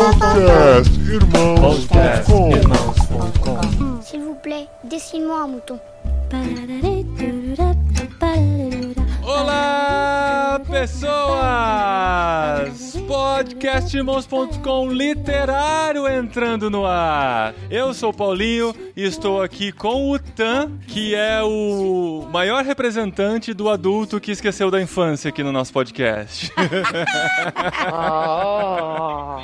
Podcast Irmãos.com Irmãos.com S'il vous plaît, dessine-moi un mouton. Olá, pessoas! Podcastirmãos.com literário entrando no ar. Eu sou o Paulinho e estou aqui com o Tan, que é o maior representante do adulto que esqueceu da infância aqui no nosso podcast.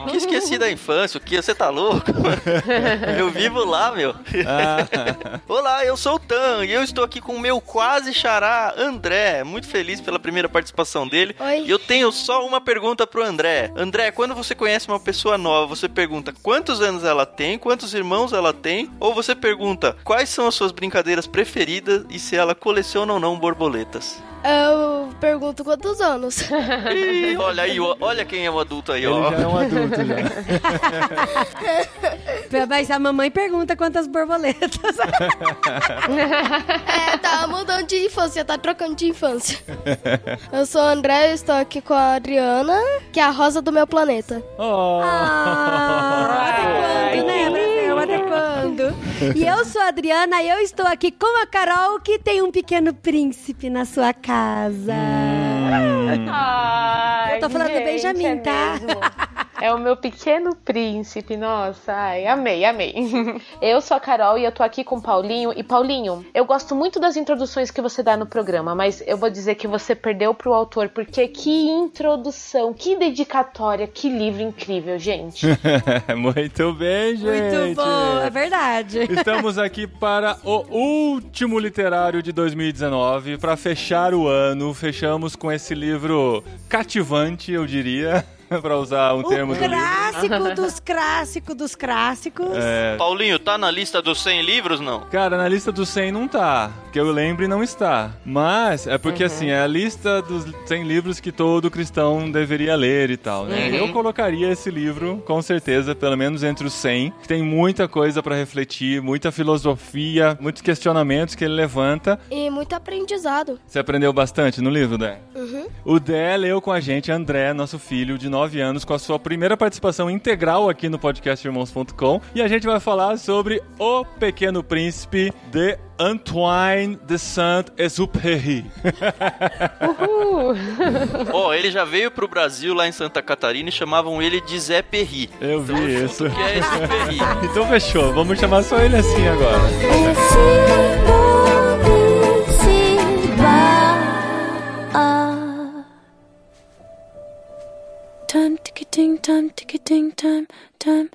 Que esqueci da infância, o que? Você tá louco? Eu vivo lá, meu. Ah, Olá, eu sou o Tan e eu estou aqui com o meu quase xará, André. Muito feliz pela primeira participação dele. Oi. E eu tenho só uma pergunta pro André. André, quando você conhece uma pessoa nova, você pergunta quantos anos ela tem, quantos irmãos ela tem, ou você pergunta quais são as suas brincadeiras preferidas e se ela coleciona ou não borboletas? Eu pergunto quantos anos. Ih, olha aí, olha quem é o adulto aí, ele ó. já é um adulto já. Mas a mamãe pergunta quantas borboletas. é, tá mudando de infância, tá trocando de infância. Eu sou o André, eu estou aqui com a Adriana, que é a rosa do meu planeta. Oh. Ah, até quando, né, Brasil? Até quando? E eu sou a Adriana e eu estou aqui com a Carol, que tem um pequeno príncipe na sua casa. Ai, Eu tô falando do gente, Benjamin, é tá? É o meu pequeno príncipe, nossa, ai, amei, amei. Eu sou a Carol e eu tô aqui com o Paulinho. E Paulinho, eu gosto muito das introduções que você dá no programa, mas eu vou dizer que você perdeu pro autor, porque que introdução, que dedicatória, que livro incrível, gente. Muito bem, gente. Muito bom, é verdade. Estamos aqui para o último literário de 2019. Para fechar o ano, fechamos com esse livro cativante, eu diria, para usar um termo O do livro. clássico dos clássicos dos clássicos. É, Paulinho, tá na lista dos 100 livros, não? cara, na lista dos 100 não tá, que eu lembre não está. Mas é porque assim, é a lista dos 100 livros que todo cristão deveria ler e tal, né? Uhum. Eu colocaria esse livro, com certeza, pelo menos entre os 100, que tem muita coisa para refletir, muita filosofia, muitos questionamentos que ele levanta. E muito aprendizado. Você aprendeu bastante no livro, Dé? Uhum. O Dé leu com a gente, André, nosso filho de 9 anos, com a sua primeira participação integral aqui no podcast Irmãos.com. E a gente vai falar sobre O Pequeno Príncipe de Antoine de Saint-Exupéry. Uhul. Ó, ele já veio pro Brasil lá em Santa Catarina e chamavam ele de Zé Perri. Eu vi isso. O que é? Então fechou, vamos chamar só ele assim agora. Time, time,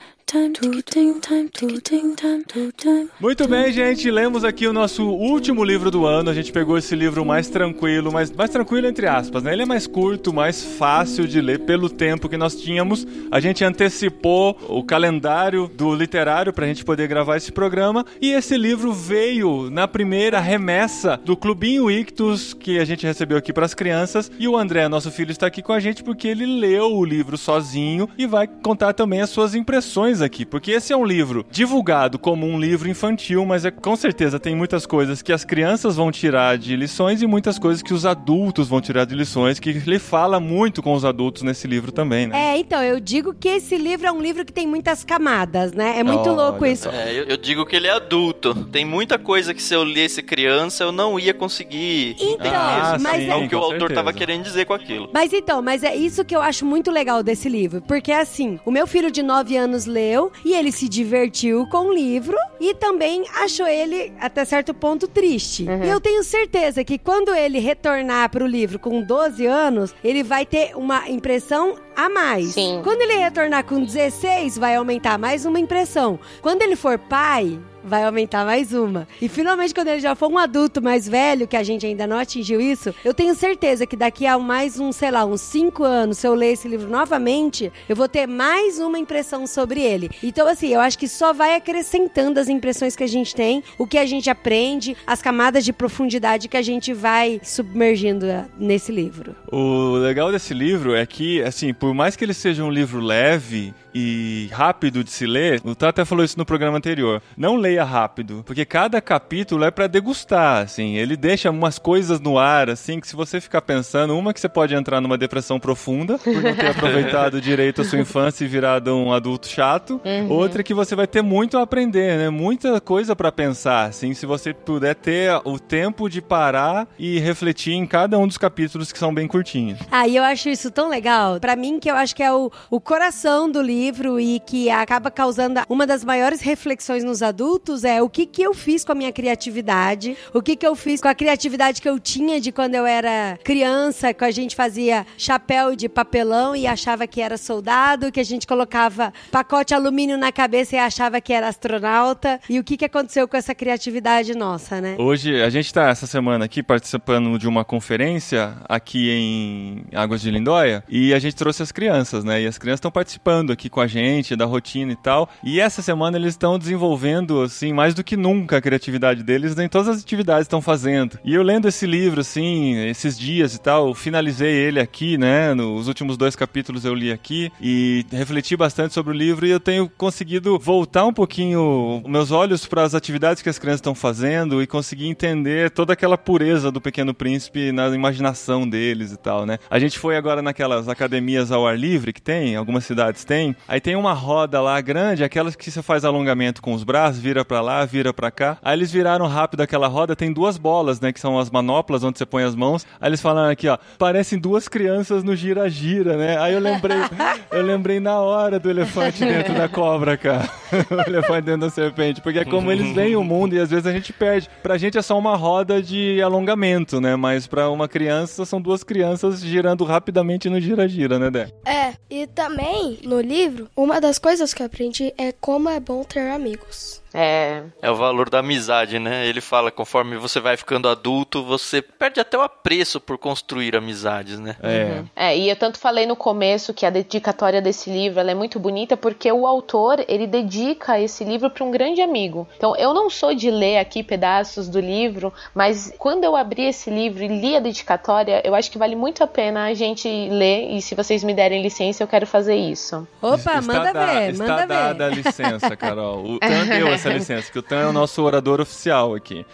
Muito bem, gente, lemos aqui o nosso último livro do ano. A gente pegou esse livro mais tranquilo, mais, mais tranquilo entre aspas, né? Ele é mais curto, mais fácil de ler pelo tempo que nós tínhamos. A gente antecipou o calendário do literário pra gente poder gravar esse programa. E esse livro veio na primeira remessa do Clubinho Ictus que a gente recebeu aqui pras crianças. E o André, nosso filho, está aqui com a gente porque ele leu o livro sozinho e vai contar também as suas impressões aqui, porque esse é um livro divulgado como um livro infantil, mas é com certeza tem muitas coisas que as crianças vão tirar de lições e muitas coisas que os adultos vão tirar de lições, que ele fala muito com os adultos nesse livro também, né? É, então, eu digo que esse livro é um livro que tem muitas camadas, né? É muito Olha louco isso. É, eu, eu digo que ele é adulto. Tem muita coisa que se eu lesse criança eu não ia conseguir. Então, Ah, mas sim. É o que o autor certeza. tava querendo dizer com aquilo. Mas então, mas é isso que eu acho muito legal desse livro. Porque assim, o meu filho de 9 anos leu e ele se divertiu com o livro e também achou ele, até certo ponto, triste. E eu tenho certeza que quando ele retornar pro livro com 12 anos, ele vai ter uma impressão a mais. Sim. Quando ele retornar com 16, vai aumentar mais uma impressão. Quando ele for pai, vai aumentar mais uma. E finalmente, quando ele já for um adulto mais velho, que a gente ainda não atingiu isso, eu tenho certeza que daqui a mais uns, sei lá, uns cinco anos, se eu ler esse livro novamente, eu vou ter mais uma impressão sobre ele. Então, assim, eu acho que só vai acrescentando as impressões que a gente tem, o que a gente aprende, as camadas de profundidade que a gente vai submergindo eh, nesse livro. O legal desse livro é que, assim, por mais que ele seja um livro leve, e rápido de se ler, o Tata falou isso no programa anterior. Não leia rápido, porque cada capítulo é pra degustar, assim. Ele deixa umas coisas no ar, assim, que se você ficar pensando, uma que você pode entrar numa depressão profunda por não ter aproveitado direito a sua infância e virado um adulto chato. Outra que você vai ter muito a aprender, né? Muita coisa pra pensar, assim, se você puder ter o tempo de parar e refletir em cada um dos capítulos que são bem curtinhos. Ah, e eu acho isso tão legal. Pra mim, que eu acho que é o, o coração do livro e que acaba causando uma das maiores reflexões nos adultos é o que, que eu fiz com a minha criatividade, o que, que eu fiz com a criatividade que eu tinha de quando eu era criança, que a gente fazia chapéu de papelão e achava que era soldado, que a gente colocava pacote alumínio na cabeça e achava que era astronauta. E o que, que aconteceu com essa criatividade nossa, né? Hoje, a gente está essa semana aqui participando de uma conferência aqui em Águas de Lindóia e a gente trouxe as crianças, né? E as crianças estão participando aqui com a gente da rotina e tal. E essa semana eles estão desenvolvendo, assim, mais do que nunca a criatividade deles em todas as atividades estão fazendo. E eu lendo esse livro, assim, esses dias e tal, finalizei ele aqui, né? Nos últimos dois capítulos eu li aqui e refleti bastante sobre o livro e eu tenho conseguido voltar um pouquinho meus olhos para as atividades que as crianças estão fazendo e conseguir entender toda aquela pureza do Pequeno Príncipe na imaginação deles e tal, né? A gente foi agora naquelas academias ao ar livre que tem, algumas cidades têm. Aí tem uma roda lá grande, aquelas que você faz alongamento com os braços, vira para lá, vira para cá. Aí eles viraram rápido aquela roda, tem duas bolas, né, que são as manoplas onde você põe as mãos. Aí eles falaram aqui, ó, parecem duas crianças no gira-gira, né? Aí eu lembrei, eu lembrei na hora do elefante dentro da cobra, cara. o elefante dentro da serpente, porque é como eles veem o mundo e às vezes a gente perde. Pra gente é só uma roda de alongamento, né? Mas pra uma criança são duas crianças girando rapidamente no gira-gira, né, Dé? É, e também no livro, uma das coisas que aprendi é como é bom ter amigos. É, É o valor da amizade, né? Ele fala, conforme você vai ficando adulto, você perde até o apreço por construir amizades, né? É. É, e eu tanto falei no começo que a dedicatória desse livro ela é muito bonita porque o autor ele dedica esse livro para um grande amigo. Então eu não sou de ler aqui pedaços do livro, mas quando eu abri esse livro e li a dedicatória, eu acho que vale muito a pena a gente ler e se vocês me derem licença eu quero fazer isso. Opa, Está manda da- ver, está manda dada a ver. licença, Carol. O Tan deu essa licença, que o Tan é o nosso orador oficial aqui.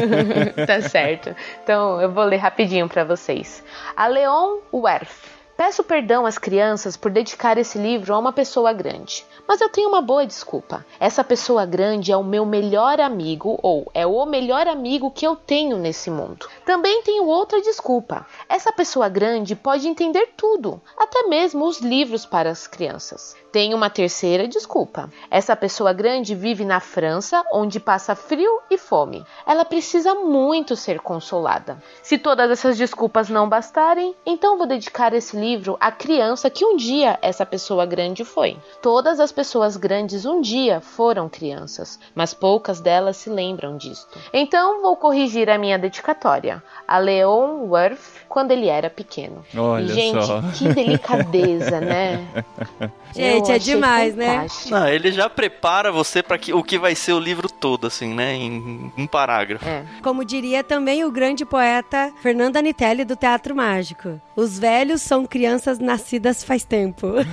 tá certo. Então eu vou ler rapidinho para vocês. A Leon Werf. Peço perdão às crianças por dedicar esse livro a uma pessoa grande, mas eu tenho uma boa desculpa. Essa pessoa grande é o meu melhor amigo ou é o melhor amigo que eu tenho nesse mundo. Também tenho outra desculpa. Essa pessoa grande pode entender tudo, até mesmo os livros para as crianças. Tenho uma terceira desculpa. Essa pessoa grande vive na França, onde passa frio e fome. Ela precisa muito ser consolada. Se todas essas desculpas não bastarem, então vou dedicar esse livro à criança que um dia essa pessoa grande foi. Todas as pessoas grandes um dia foram crianças, mas poucas delas se lembram disto. Então vou corrigir a minha dedicatória. A Leon Worth, quando ele era pequeno. Olha e, gente, só. que delicadeza, né? Gente, Eu é demais, né? fantástico. Não, ele já prepara você para o que vai ser o livro todo, assim, né? Em um parágrafo. É. Como diria também o grande poeta Fernando Anitelli do Teatro Mágico. Os velhos são crianças nascidas faz tempo.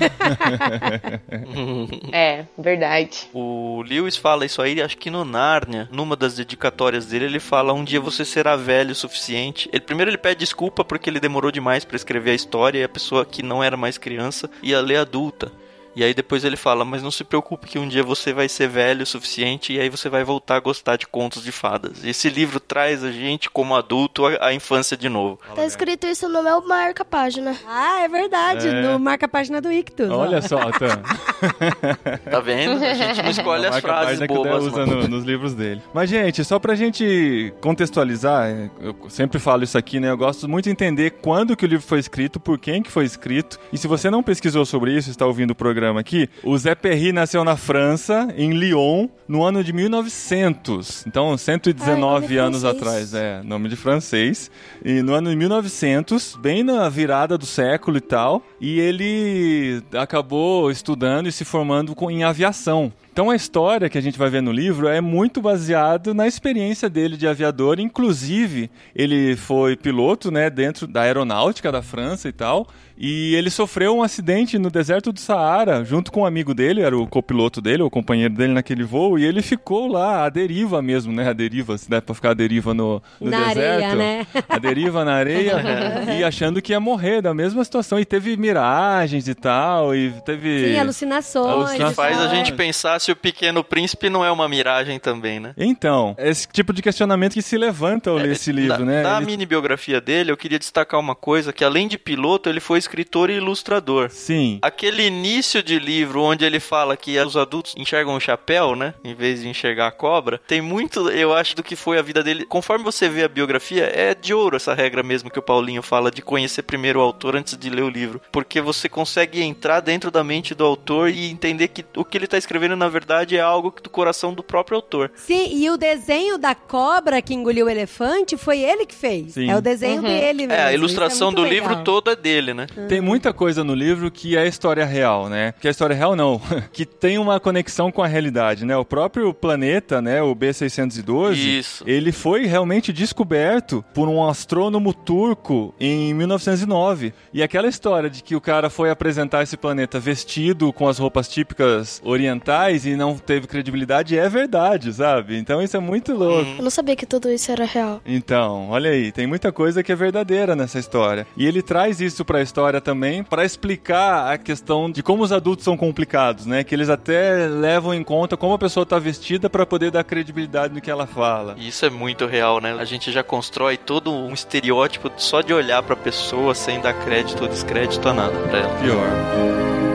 É, verdade. O Lewis fala isso aí, acho que no Nárnia, numa das dedicatórias dele, ele fala: um dia você será velho o suficiente. Ele, primeiro ele pede desculpa porque ele demorou demais pra escrever a história e a pessoa que não era mais criança ia ler adulta. E aí depois ele fala, mas não se preocupe que um dia você vai ser velho o suficiente e aí você vai voltar a gostar de contos de fadas. Esse livro traz a gente como adulto a, a infância de novo. Tá escrito isso no meu marca-página. ah, é verdade. É. No marca-página do Ictus. ó. Olha só, Tan. Tá vendo? A gente não escolhe as frases página que usa no- nos livros dele. Mas, gente, só pra gente contextualizar, eu sempre falo isso aqui, né? Eu gosto muito de entender quando que o livro foi escrito, por quem que foi escrito. E se você não pesquisou sobre isso, está ouvindo o programa aqui, o Zé Perry nasceu na França, em Lyon, no ano de 1900. Então, 119 Ai, anos francês. atrás, é, nome de francês. E no ano de 1900, bem na virada do século e tal. e ele acabou estudando e se formando com- em aviação. Então a história que a gente vai ver no livro é muito baseado na experiência dele de aviador, inclusive ele foi piloto, né, dentro da aeronáutica da França e tal, e ele sofreu um acidente no deserto do Saara, junto com um amigo dele, era o copiloto dele, o companheiro dele naquele voo, e ele ficou lá à deriva mesmo, né, a deriva, se dá pra ficar à deriva no, no Na deserto. areia, né? A deriva na areia e achando que ia morrer da mesma situação, e teve miragens e tal, e teve... Sim, alucinações. Alucinações. Faz a tal. gente pensar se o Pequeno Príncipe não é uma miragem também, né? Então, esse tipo de questionamento que se levanta ao ler esse livro, na, né? Na Ele- mini biografia dele, eu queria destacar uma coisa, que além de piloto, ele foi escritor e ilustrador. Sim. Aquele início de livro onde ele fala que os adultos enxergam o chapéu, né? Em vez de enxergar a cobra, tem muito, eu acho, do que foi a vida dele. Conforme você vê a biografia, é de ouro essa regra mesmo que o Paulinho fala de conhecer primeiro o autor antes de ler o livro. Porque você consegue entrar dentro da mente do autor e entender que o que ele tá escrevendo, na verdade, é algo do coração do próprio autor. Sim, e o desenho da cobra que engoliu o elefante foi ele que fez. Sim. É o desenho dele mesmo. É, a ilustração muito do legal. livro todo é dele, né? Tem muita coisa no livro que é história real, né? Que é história real não, que tem uma conexão com a realidade, né? O próprio planeta, né, o B612, Isso. ele foi realmente descoberto por um astrônomo turco em 1909. E aquela história de que o cara foi apresentar esse planeta vestido com as roupas típicas orientais e não teve credibilidade é verdade, sabe? Então isso é muito louco. Eu não sabia que tudo isso era real. Então, olha aí, tem muita coisa que é verdadeira nessa história. E ele traz isso pra história também pra explicar a questão de como os adultos são complicados, né? Que eles até levam em conta como a pessoa tá vestida pra poder dar credibilidade no que ela fala. E Isso é muito real, né? A gente já constrói todo um estereótipo só de olhar pra pessoa sem dar crédito ou descrédito a nada pra ela. Pior.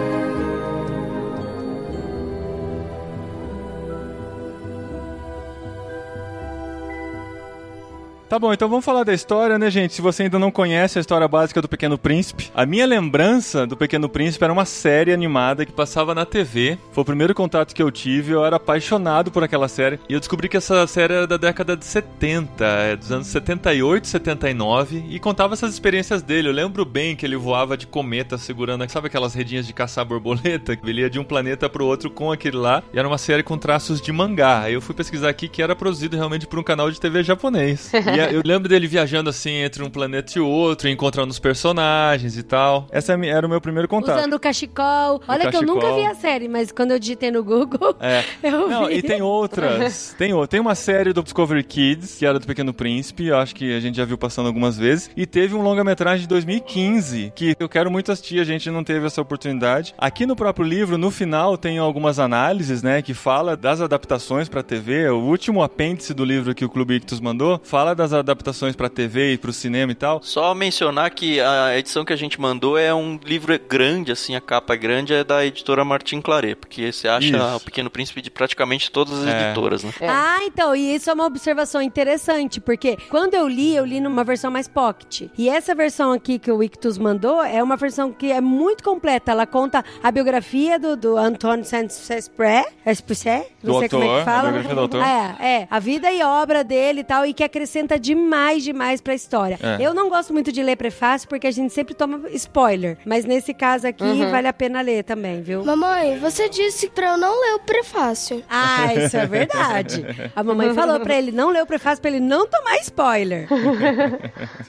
Tá bom, então vamos falar da história, né, gente? Se você ainda não conhece a história básica do Pequeno Príncipe, a minha lembrança do Pequeno Príncipe era uma série animada que passava na TV. Foi o primeiro contato que eu tive, eu era apaixonado por aquela série. E eu descobri que essa série era da década de 70, é, dos anos 78, 79, e contava essas experiências dele. Eu lembro bem que ele voava de cometa segurando, sabe aquelas redinhas de caçar borboleta? Ele ia de um planeta pro outro com aquele lá. E era uma série com traços de mangá. Aí eu fui pesquisar aqui que era produzido realmente por um canal de TV japonês. E eu lembro dele viajando assim entre um planeta e outro, encontrando os personagens e tal. Essa é era o meu primeiro contato. Usando o cachecol. Olha que eu nunca cachecol. vi a série, mas quando eu digitei no Google, É. eu Não, vi. e tem outras. Tem, o- tem uma série do Discovery Kids, que era do Pequeno Príncipe, eu acho que a gente já viu passando algumas vezes. E teve um longa-metragem de 2015, que eu quero muito assistir, a gente não teve essa oportunidade. Aqui no próprio livro, no final, tem algumas análises, né, que fala das adaptações pra TV. O último apêndice do livro que o Clube Ictus mandou fala das adaptações pra TV e pro cinema e tal. Só mencionar que a edição que a gente mandou é um livro grande, assim, a capa é grande, é da editora Martin Claret, porque você acha Isso. o Pequeno Príncipe de praticamente todas as É. editoras, né? É. Ah, então, e isso é uma observação interessante, porque quando eu li, eu li numa versão mais pocket. E essa versão aqui que o Ictus mandou é uma versão que é muito completa. Ela conta a biografia do, do Antoine Saint-Exupéry, Exupéry, não Do sei como é autor, que fala. a biografia do autor. É, é, a vida e obra dele e tal, e que acrescenta demais, demais pra história. É. Eu não gosto muito de ler prefácio, porque a gente sempre toma spoiler. Mas nesse caso aqui, vale a pena ler também, viu? Mamãe, você disse pra eu não ler o prefácio. Ah, isso é verdade. A mamãe falou pra ele não ler o prefácio pra ele não tomar spoiler.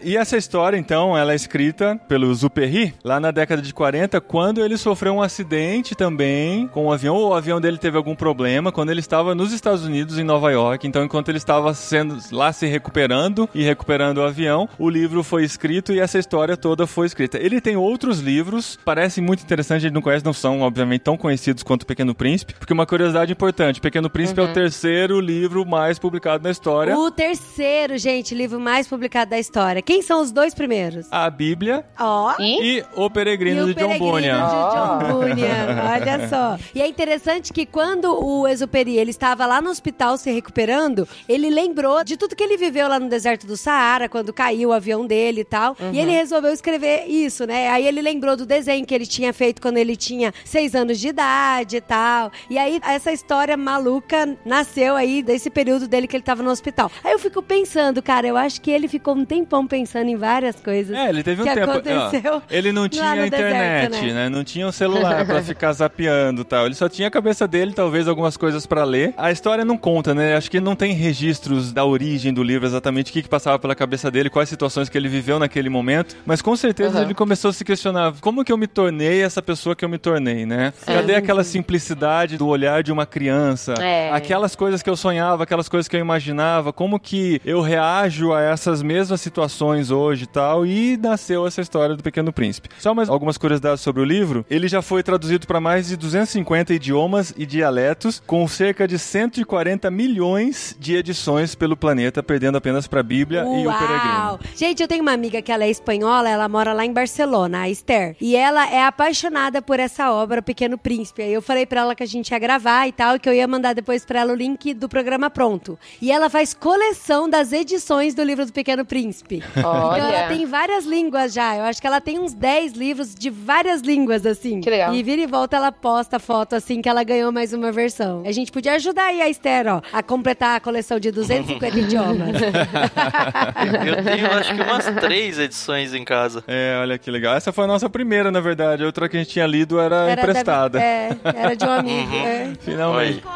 E essa história, então, ela é escrita pelo Zuperry lá na década de 40, quando ele sofreu um acidente também com o avião, ou o avião dele teve algum problema, quando ele estava nos Estados Unidos, em Nova York. Então, enquanto ele estava sendo lá se recuperando e recuperando o avião, o livro foi escrito e essa história toda foi escrita. Ele tem outros livros, parece muito interessante, a gente não conhece, não são, obviamente, tão conhecidos quanto o Pequeno Príncipe, porque uma curiosidade importante, Pequeno Príncipe é o terceiro livro mais publicado na história. O terceiro, gente, livro mais publicado da história. Quem são os dois primeiros? A Bíblia Ó. E? O Peregrino E o de John Peregrino Bunyan. de John Ah. Bunyan, olha só. E é interessante que quando o Exuperi ele estava lá no hospital se recuperando, ele lembrou de tudo que ele viveu lá no no deserto do Saara, quando caiu o avião dele e tal. Uhum. E ele resolveu escrever isso, né? Aí ele lembrou do desenho que ele tinha feito quando ele tinha seis anos de idade e tal. E aí essa história maluca nasceu aí desse período dele que ele tava no hospital. Aí eu fico pensando, cara, eu acho que ele ficou um tempão pensando em várias coisas. É, ele teve um que tempo. aconteceu ó, ele não lá tinha no internet, deserto, né? né? Não tinha um celular pra ficar zapeando e tal. Ele só tinha a cabeça dele, talvez algumas coisas pra ler. A história não conta, né? Acho que não tem registros da origem do livro exatamente o que, que passava pela cabeça dele, quais situações que ele viveu naquele momento. Mas com certeza Uhum. ele começou a se questionar como que eu me tornei essa pessoa que eu me tornei, né? Cadê aquela simplicidade do olhar de uma criança? É. Aquelas coisas que eu sonhava, aquelas coisas que eu imaginava, como que eu reajo a essas mesmas situações hoje e tal, e nasceu essa história do Pequeno Príncipe. Só mais algumas curiosidades sobre o livro. Ele já foi traduzido para mais de 250 idiomas e dialetos, com cerca de 140 milhões de edições pelo planeta, perdendo apenas para a Bíblia e o Peregrino. Gente, eu tenho uma amiga que ela é espanhola, ela mora lá em Barcelona, a Esther. E ela é apaixonada por essa obra, O Pequeno Príncipe. Aí eu falei pra ela que a gente ia gravar e tal, e que eu ia mandar depois pra ela o link do programa pronto. E ela faz coleção das edições do livro do Pequeno Príncipe. Então ela Olha. tem várias línguas já. Eu acho que ela tem uns 10 livros de várias línguas, assim. Que legal. E vira e volta ela posta foto, assim, que ela ganhou mais uma versão. A gente podia ajudar aí a Esther, ó, a completar a coleção de 250 idiomas. Eu tenho acho que umas três edições em casa. É, olha que legal. Essa foi a nossa primeira, na verdade. A outra que a gente tinha lido era, Era da- emprestada. é, era de um amigo. é. Finalmente. tem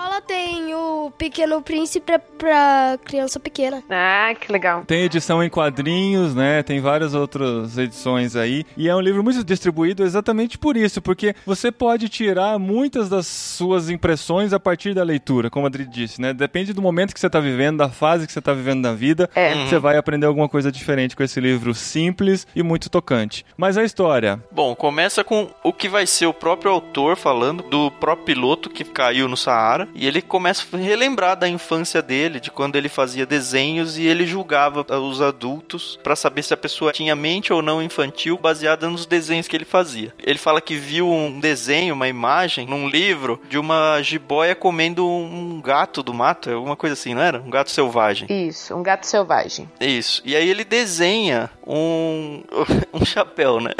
o Pequeno Príncipe pra, pra criança pequena. Ah, que legal. Tem edição em quadrinhos, né? Tem várias outras edições aí. E é um livro muito distribuído exatamente por isso, porque você pode tirar muitas das suas impressões a partir da leitura, como a Adri disse, né? Depende do momento que você está vivendo, da fase que você está vivendo na vida. É. Você vai aprender alguma coisa diferente com esse livro simples e muito tocante. Mas a história. Bom, começa com o que vai ser o próprio autor falando do próprio piloto que caiu no Saara. E ele começa a relembrar da infância dele, de quando ele fazia desenhos e ele julgava os adultos pra saber se a pessoa tinha mente ou não infantil baseada nos desenhos que ele fazia. Ele fala que viu um desenho, uma imagem, num livro de uma jiboia comendo um gato do mato, é alguma coisa assim, não era? Um gato selvagem. Isso, um gato selvagem. Isso. E aí ele desenha um, um chapéu, né?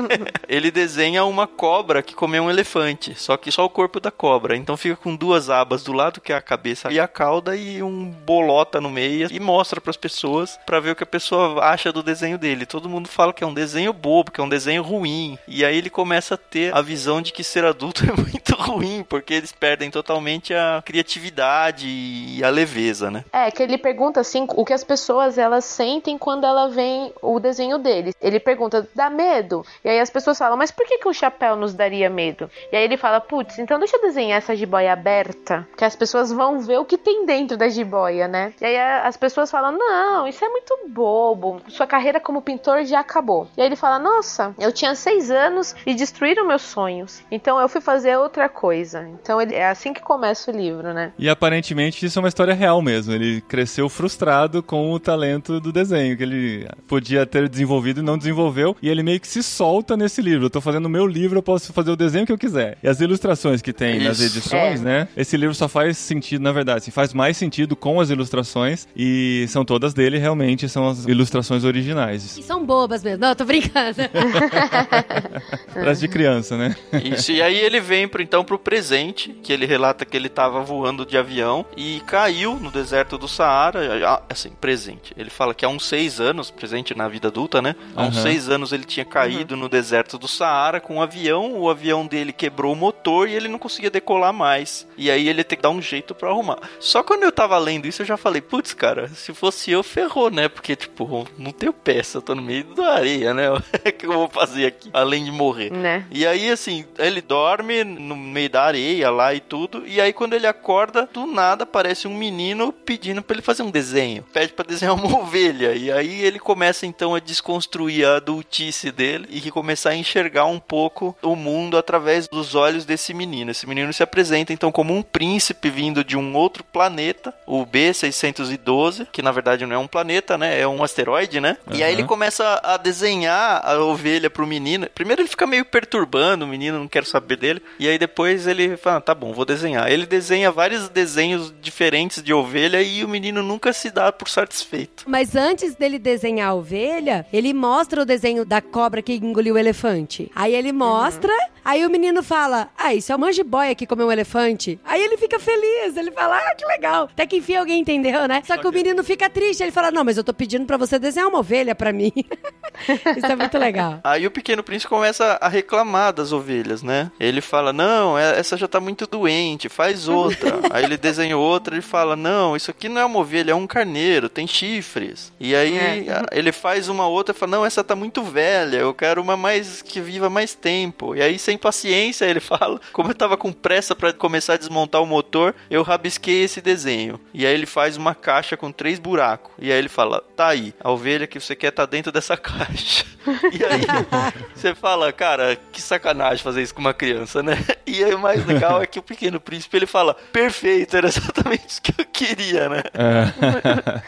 ele desenha uma cobra que comeu um elefante, só que só o corpo da cobra. Então fica com duas abas do lado que é a cabeça e a cauda e um bolota no meio e mostra para as pessoas para ver o que a pessoa acha do desenho dele. Todo mundo fala que é um desenho bobo, que é um desenho ruim. E aí ele começa a ter a visão de que ser adulto é muito ruim, porque eles perdem totalmente a criatividade e a leveza, né? É, que ele pergunta assim o que as pessoas elas sentem quando ela vê o desenho dele. Ele pergunta, dá medo? E aí as pessoas falam, mas por que, que o chapéu nos daria medo? E aí ele fala, putz, então deixa eu desenhar essa jiboia aberta, que as pessoas vão ver o que tem dentro da jiboia, né? E aí as pessoas falam, não, isso é muito bobo, sua carreira como pintor já acabou. E aí ele fala, nossa, eu tinha seis anos e destruíram meus sonhos, então eu fui fazer outra coisa. Então ele, é assim que começa o livro, né? E aparentemente isso é uma história real mesmo. Ele cresceu frustrado com o talento do desenho, que ele podia ter desenvolvido e não desenvolveu. E ele meio que se solta nesse livro. Eu tô fazendo o meu livro, eu posso fazer o desenho que eu quiser. E as ilustrações que tem nas Isso. edições, É. né? Esse livro só faz sentido, na verdade, assim, faz mais sentido com as ilustrações. E são todas dele, realmente, são as ilustrações originais. E são bobas mesmo. Não, tô brincando. Parece de criança, né? Isso, e aí ele vem pro, então pro presente, que ele relata que ele tava voando de avião e caiu no deserto do Saara, assim, presente. Ele fala que há uns seis anos, presente na vida adulta, né? Há uns Aham. seis anos ele tinha caído no deserto do Saara com um avião, o avião dele quebrou o motor e ele não conseguia decolar mais. E aí ele tem que dar um jeito pra arrumar. Só quando eu tava lendo isso eu já falei, putz, cara, se fosse eu, ferrou, né? Porque, tipo, não tenho peça, eu tô no meio da areia, né? O que eu vou fazer aqui, além de morrer? Né? E aí, assim, ele dorme no meio da areia lá e tudo. E aí, quando ele acorda, do nada aparece um menino pedindo pra ele fazer um desenho. Pede pra desenhar uma ovelha. E aí ele começa então a desconstruir a adultice dele e começar a enxergar um pouco o mundo através dos olhos desse menino. Esse menino se apresenta então como um príncipe vindo de um outro planeta, o B612, que na verdade não é um planeta, né? É um asteroide, né? E aí ele começa a desenhar a ovelha pro menino. Primeiro ele fica meio perturbando, o menino não quer saber dele. E aí depois ele fala, "Ah, tá bom, vou desenhar. Ele desenha vários desenhos diferentes de ovelha e o menino nunca se dá por satisfeito. Mas antes dele desenhar a ovelha, ele mostra o desenho da cobra que engoliu o elefante. Aí ele mostra, aí o menino fala: Ah, isso é uma jiboia que comeu um elefante. Aí ele fica feliz, ele fala: Ah, que legal. Até que enfim alguém entendeu, né? Só que o menino fica triste, ele fala: Não, mas eu tô pedindo pra você desenhar uma ovelha pra mim. isso é muito legal. Aí o pequeno príncipe começa a reclamar das ovelhas, né? Ele fala: Não, é- essa já tá muito doente, faz outra. aí ele desenha outra e fala: Não, isso aqui não é uma ovelha, é um carneiro, tem chifres. E aí a- ele faz uma outra e fala: Não, essa tá muito velha, eu quero uma mais que viva mais tempo. E aí, sem paciência, ele fala: Como eu tava com pressa pra começar a desmontar o motor, eu rabisquei esse desenho. E aí ele faz uma caixa com três buracos. E aí ele fala: Tá aí, a ovelha que você quer tá dentro dessa caixa. E aí você fala, cara, que sacanagem fazer isso com uma criança, né? E aí o mais legal é que o pequeno príncipe ele fala: Perfeito, era exatamente isso que eu queria, né?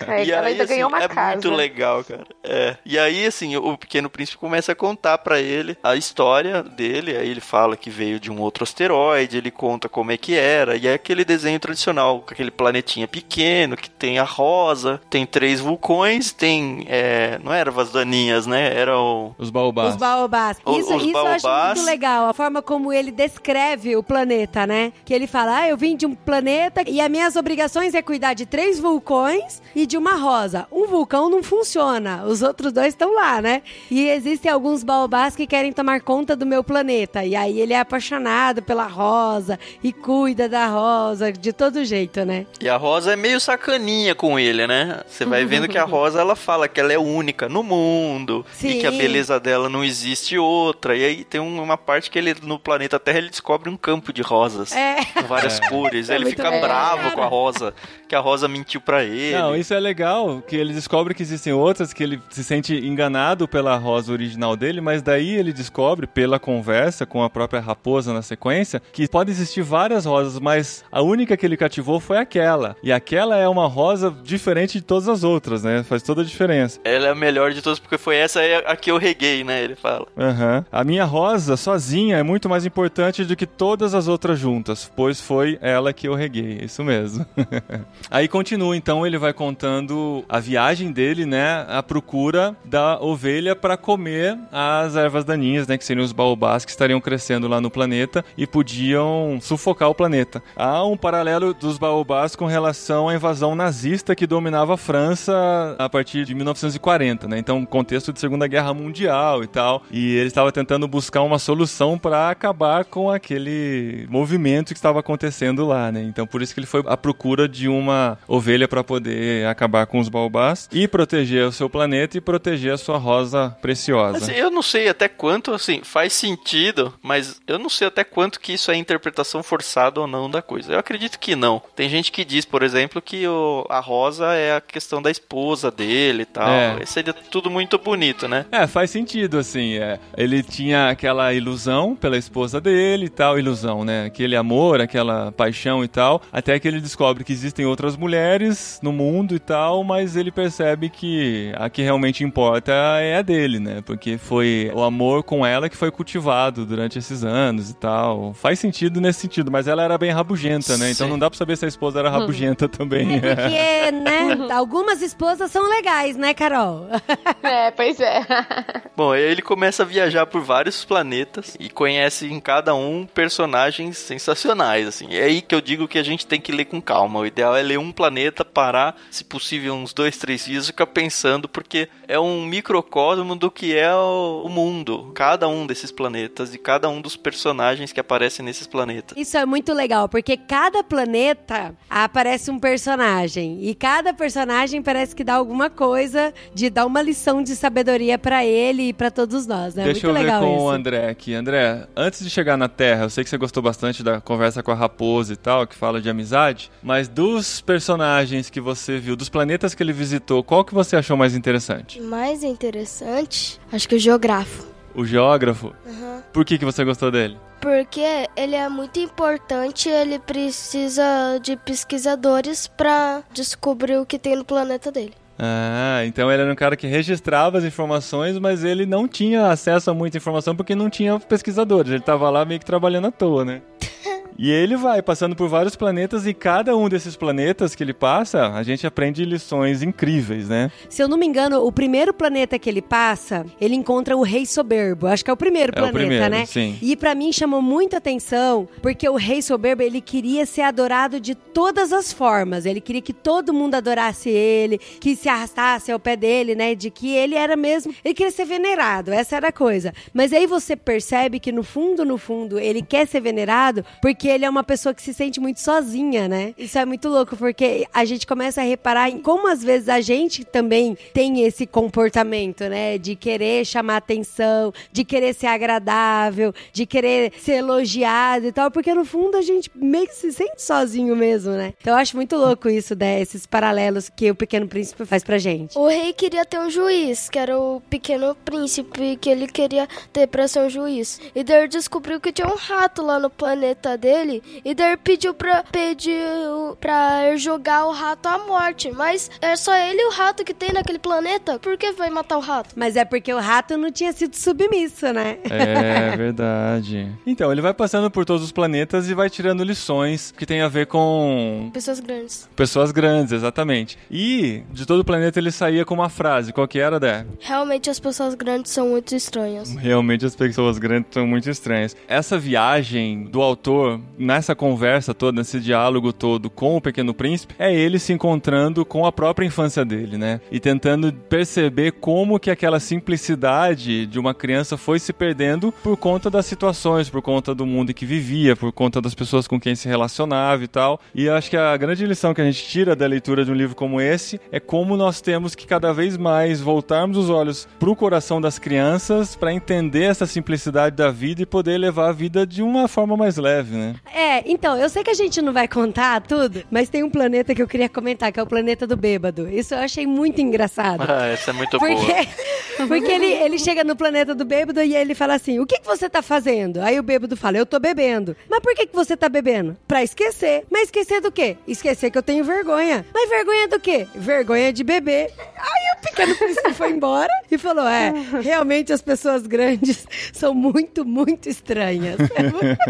É, E ela aí, ainda assim, ganhou uma é casa. muito legal, cara. É. E aí, assim, o pequeno príncipe começa a contar pra ele a história dele. Aí ele fala que veio de um outro asteroide, ele conta como é que era. E é aquele desenho tradicional, com aquele planetinha pequeno, que tem a rosa, tem três vulcões, tem. é, não ervas daninhas, né? Eram. Os baobás. Os baobás. Isso, os isso eu acho baobás. muito legal, a forma como ele descreve o planeta, né? Que ele fala, ah, eu vim de um planeta e as minhas obrigações é cuidar de três vulcões e de uma rosa. Um vulcão não funciona, os outros dois estão lá, né? E existem alguns baobás que querem tomar conta do meu planeta. E aí ele é apaixonado pela rosa e cuida da rosa de todo jeito, né? E a Rosa é meio sacaninha com ele, né? Você vai vendo que a Rosa ela fala que ela é única no mundo e Sim. que a beleza dela não existe outra. E aí tem um- uma parte que ele no planeta Terra ele descobre um campo de rosas É. com várias cores. É ele fica legal, bravo cara. com a Rosa, que a Rosa mentiu pra ele. Não, isso é legal, que ele descobre que existem outras, que ele se sente enganado pela rosa original dele, mas daí ele descobre, pela conversa com a própria raposa na sequência, que pode existir várias rosas, mas a única que ele cativou foi aquela. E aquela é uma rosa diferente de todas as outras, né? Faz toda a diferença. Ela é a melhor de todas porque foi essa a que eu reguei, né? Ele fala. Aham. A minha rosa sozinha é muito mais importante do que todas as outras juntas, pois foi ela que eu reguei, isso mesmo. Aí continua, então ele vai contando a viagem dele, né, à procura da ovelha para comer as ervas daninhas, né, que seriam os baobás que estariam crescendo lá no planeta e podiam sufocar o planeta. Há um paralelo dos baobás com relação à invasão nazista que dominava a França a partir de 1940, né? Então, contexto de Segunda Guerra Mundial e tal. E ele estava tentando buscar uma solução para acabar com aquele movimento que estava acontecendo lá, né? Então, por isso que ele foi à procura de uma ovelha para poder acabar com os baobás e proteger o seu planeta e proteger a sua rosa preciosa. Assim, eu não sei até quanto, assim, faz sentido, mas eu não sei até quanto que isso é interpretação forçada ou não da coisa. Eu acredito que não. Tem gente que diz, por exemplo, que o- a rosa é a questão da esposa dele e tal. É. Seria tudo muito bonito, né? É, faz sentido, assim. É. Ele tinha aquela ilusão pela esposa dele e tal, ilusão, né? Aquele amor, aquela paixão e tal. Até que ele descobre que existem outras mulheres no mundo e tal, mas ele percebe que a que realmente importa é a dele, né? Porque foi o amor com ela que foi cultivado durante esses anos e tal. Faz sentido nesse sentido, mas ela era bem rabugenta, né? Então Sim. não dá pra saber se a esposa era rabugenta também. Porque, né, algumas esposas são legais, né, Carol? É, pois é. Bom, aí ele começa a viajar por vários planetas e conhece em cada um personagens sensacionais, assim. É aí que eu digo que a gente tem que ler com calma. O ideal é ler um planeta, parar, se possível, uns dois, três dias, e ficar pensando, porque é um microcosmo do que é o mundo. Cada um desses planetas e cada um dos personagens que aparecem nesses planetas. Isso é muito legal, porque cada planeta aparece um personagem. E cada personagem parece que dá alguma coisa de dar uma lição de sabedoria pra ele e pra todos nós, né? Deixa muito eu ver com isso. o André aqui. André, antes de chegar na Terra, eu sei que você gostou bastante da conversa com a raposa e tal, que fala de amizade, mas dos personagens que você viu, dos planetas que ele visitou, qual que você achou mais interessante? Mais interessante, acho que o geógrafo. O geógrafo? Aham. Por que, que você gostou dele? porque ele é muito importante, ele precisa de pesquisadores para descobrir o que tem no planeta dele. Ah, então ele era um cara que registrava as informações, mas ele não tinha acesso a muita informação porque não tinha pesquisadores. Ele tava lá meio que trabalhando à toa, né? E ele vai passando por vários planetas e cada um desses planetas que ele passa, a gente aprende lições incríveis, né? Se eu não me engano, o primeiro planeta que ele passa, ele encontra o Rei Soberbo. Acho que é o primeiro É o planeta, primeiro, né? sim. E pra mim chamou muita atenção, porque o Rei Soberbo, ele queria ser adorado de todas as formas. Ele queria que todo mundo adorasse ele, que se arrastasse ao pé dele, né? De que ele era mesmo. Ele queria ser venerado, essa era a coisa. Mas aí você percebe que no fundo, no fundo, ele quer ser venerado porque ele é uma pessoa que se sente muito sozinha, né? Isso é muito louco, porque a gente começa a reparar em como às vezes a gente também tem esse comportamento, né? De querer chamar atenção, de querer ser agradável, de querer ser elogiado e tal, porque no fundo a gente meio que se sente sozinho mesmo, né? Então eu acho muito louco isso, né? Esses paralelos que o Pequeno Príncipe faz pra gente. O rei queria ter um juiz, que era o pequeno príncipe que ele queria ter pra ser um juiz. E daí ele descobriu que tinha um rato lá no planeta dele. E daí ele pediu pra, pediu pra jogar o rato à morte. Mas é só ele e o rato que tem naquele planeta. Por que vai matar o rato? Mas é porque o rato não tinha sido submisso, né? É verdade. Então, ele vai passando por todos os planetas e vai tirando lições que tem a ver com Pessoas grandes. pessoas grandes, exatamente. E de todo o planeta ele saía com uma frase. Qual que era, Dé? Realmente as pessoas grandes são muito estranhas. Realmente as pessoas grandes são muito estranhas. Essa viagem do autor, nessa conversa toda, nesse diálogo todo com o Pequeno Príncipe, é ele se encontrando com a própria infância dele, né? E tentando perceber como que aquela simplicidade de uma criança foi se perdendo por conta das situações, por conta do mundo em que vivia, por conta das pessoas com quem se relacionava e tal. E acho que a grande lição que a gente tira da leitura de um livro como esse é como nós temos que cada vez mais voltarmos os olhos pro coração das crianças para entender essa simplicidade da vida e poder levar a vida de uma forma mais leve, né? É, então, eu sei que a gente não vai contar tudo, mas tem um planeta que eu queria comentar, que é o planeta do bêbado. Isso eu achei muito engraçado. Ah, essa é muito boa. Porque, porque ele, ele chega no planeta do bêbado e ele fala assim: O que, que você tá fazendo? Aí o bêbado fala: Eu tô bebendo. Mas por que, que você tá bebendo? Pra esquecer. Mas esquecer do quê? Esquecer que eu tenho vergonha. Mas vergonha do quê? Vergonha de beber. Aí o pequeno príncipe foi embora e falou: É, realmente as pessoas grandes são muito, muito estranhas. É muito,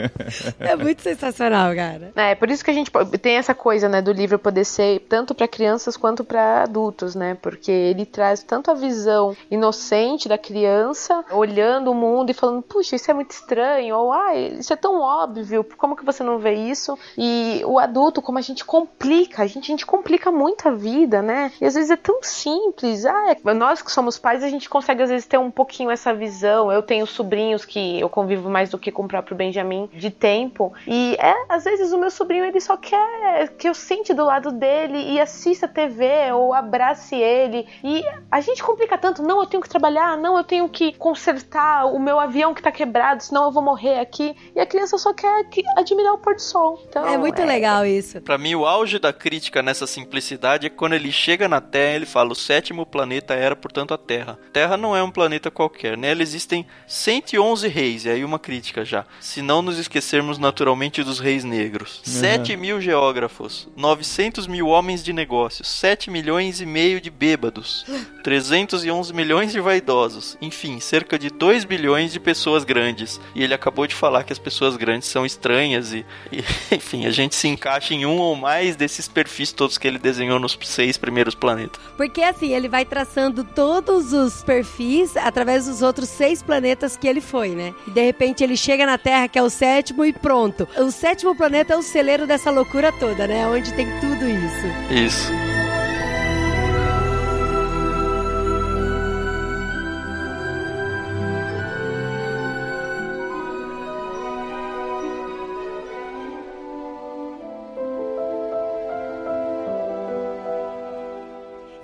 é muito sensacional, cara. É, por isso que a gente tem essa coisa, né, do livro poder ser tanto para crianças quanto para adultos, né? Porque ele traz tanto a visão inocente da criança, olhando o mundo e falando, puxa, isso é muito estranho, ou ah, isso é tão óbvio, como que você não vê isso? E o adulto, como a gente complica, a gente, a gente complica muito a vida, né? E às vezes é tão simples. Ah, é- nós que somos pais, a gente consegue às vezes ter um pouquinho essa visão. Eu tenho sobrinhos que eu convivo mais do que com o próprio Benjamin de tempo. E é, às vezes o meu sobrinho ele só quer que eu sente do lado dele e assista TV ou abrace ele. E a gente complica tanto, não, eu tenho que trabalhar, não, eu tenho que consertar o meu avião que tá quebrado, senão eu vou morrer aqui. E a criança só quer que- admirar o pôr do sol. Então, É muito legal isso. Pra mim, o auge da crítica nessa simplicidade é quando ele chega na Terra ele fala: o sétimo planeta era, portanto, a Terra. Terra não é um planeta qualquer. Nela existem 111 reis, e aí uma crítica já. Se não nos esquecermos naturalmente dos reis negros. 7 mil geógrafos, 900 mil homens de negócios, 7 milhões e meio de bêbados, 311 milhões de vaidosos, enfim, cerca de 2 bilhões de pessoas grandes. E ele acabou de falar que as pessoas grandes são estranhas e, e, enfim, a gente se encaixa em um ou mais desses perfis todos que ele desenhou nos seis primeiros planetas. Porque assim, ele vai traçando todos os perfis através dos outros seis planetas que ele foi, né? E de repente ele chega na Terra, que é o sétimo, e pronto. O sétimo planeta é o celeiro dessa loucura toda, né? Onde tem tudo isso. Isso.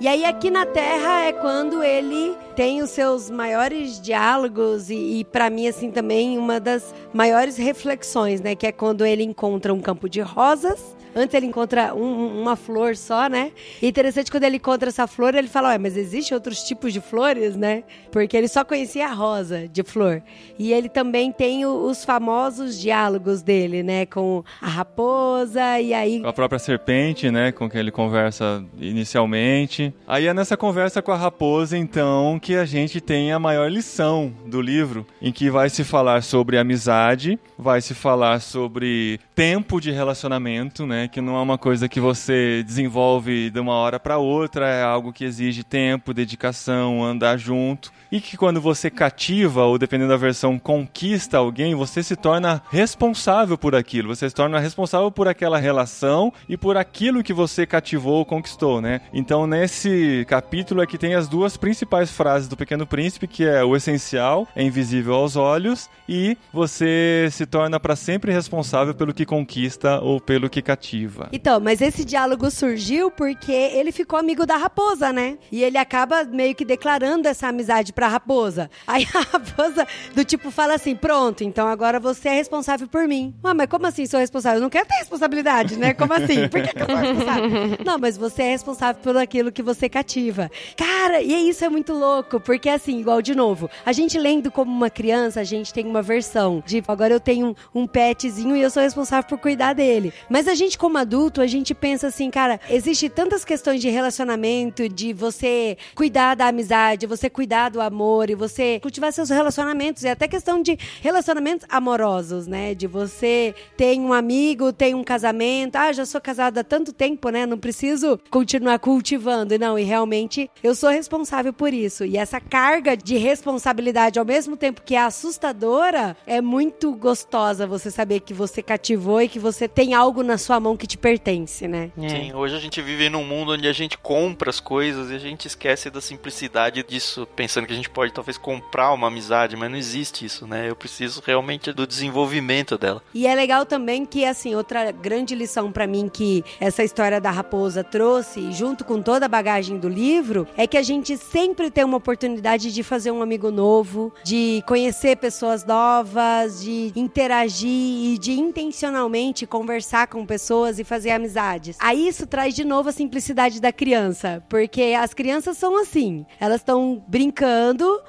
E E aí aqui na Terra é quando ele tem os seus maiores diálogos e, e para mim assim também uma das maiores reflexões, né, que é quando ele encontra um campo de rosas Antes ele encontra um, uma flor só, né? E interessante quando ele encontra essa flor, ele fala: Ué, mas existe outros tipos de flores, né? Porque ele só conhecia a rosa de flor. E ele também tem o, os famosos diálogos dele, né? Com a raposa e aí. Com a própria serpente, né? Com quem ele conversa inicialmente. Aí é nessa conversa com a raposa, então, que a gente tem a maior lição do livro, em que vai se falar sobre amizade, vai se falar sobre tempo de relacionamento, né? Que não é uma coisa que você desenvolve de uma hora para outra, é algo que exige tempo, dedicação, andar junto. E que quando você cativa, ou dependendo da versão, conquista alguém, você se torna responsável por aquilo. Você se torna responsável por aquela relação e por aquilo que você cativou ou conquistou, né? Então, nesse capítulo é que tem as duas principais frases do Pequeno Príncipe, que é o essencial é invisível aos olhos e você se torna para sempre responsável pelo que conquista ou pelo que cativa. Então, mas esse diálogo surgiu porque ele ficou amigo da raposa, né? E ele acaba meio que declarando essa amizade pra raposa. Aí a raposa do tipo fala assim: pronto, então agora você é responsável por mim. Ah, mas como assim sou responsável? Eu não quero ter responsabilidade, né? Como assim? Por que, que eu sou responsável? não, mas você é responsável por aquilo que você cativa. Cara, e isso é muito louco, porque assim, igual de novo, a gente lendo como uma criança, a gente tem uma versão de agora eu tenho um, um petzinho e eu sou responsável por cuidar dele. Mas a gente, como adulto, a gente pensa assim, cara, existe tantas questões de relacionamento, de você cuidar da amizade, você cuidar do amor e você cultivar seus relacionamentos. E até questão de relacionamentos amorosos, né? De você tem um amigo, tem um casamento. Ah, já sou casada há tanto tempo, né? Não preciso continuar cultivando. E não, e realmente eu sou responsável por isso. E essa carga de responsabilidade, ao mesmo tempo que é assustadora, é muito gostosa você saber que você cativou e que você tem algo na sua mão que te pertence, né? Sim, hoje a gente vive num mundo onde a gente compra as coisas e a gente esquece da simplicidade disso, pensando que gente pode talvez comprar uma amizade, mas não existe isso, né? Eu preciso realmente do desenvolvimento dela. E é legal também que, assim, outra grande lição para mim que essa história da raposa trouxe, junto com toda a bagagem do livro, é que a gente sempre tem uma oportunidade de fazer um amigo novo, de conhecer pessoas novas, de interagir e de intencionalmente conversar com pessoas e fazer amizades. Aí isso traz de novo a simplicidade da criança, porque as crianças são assim, elas estão brincando,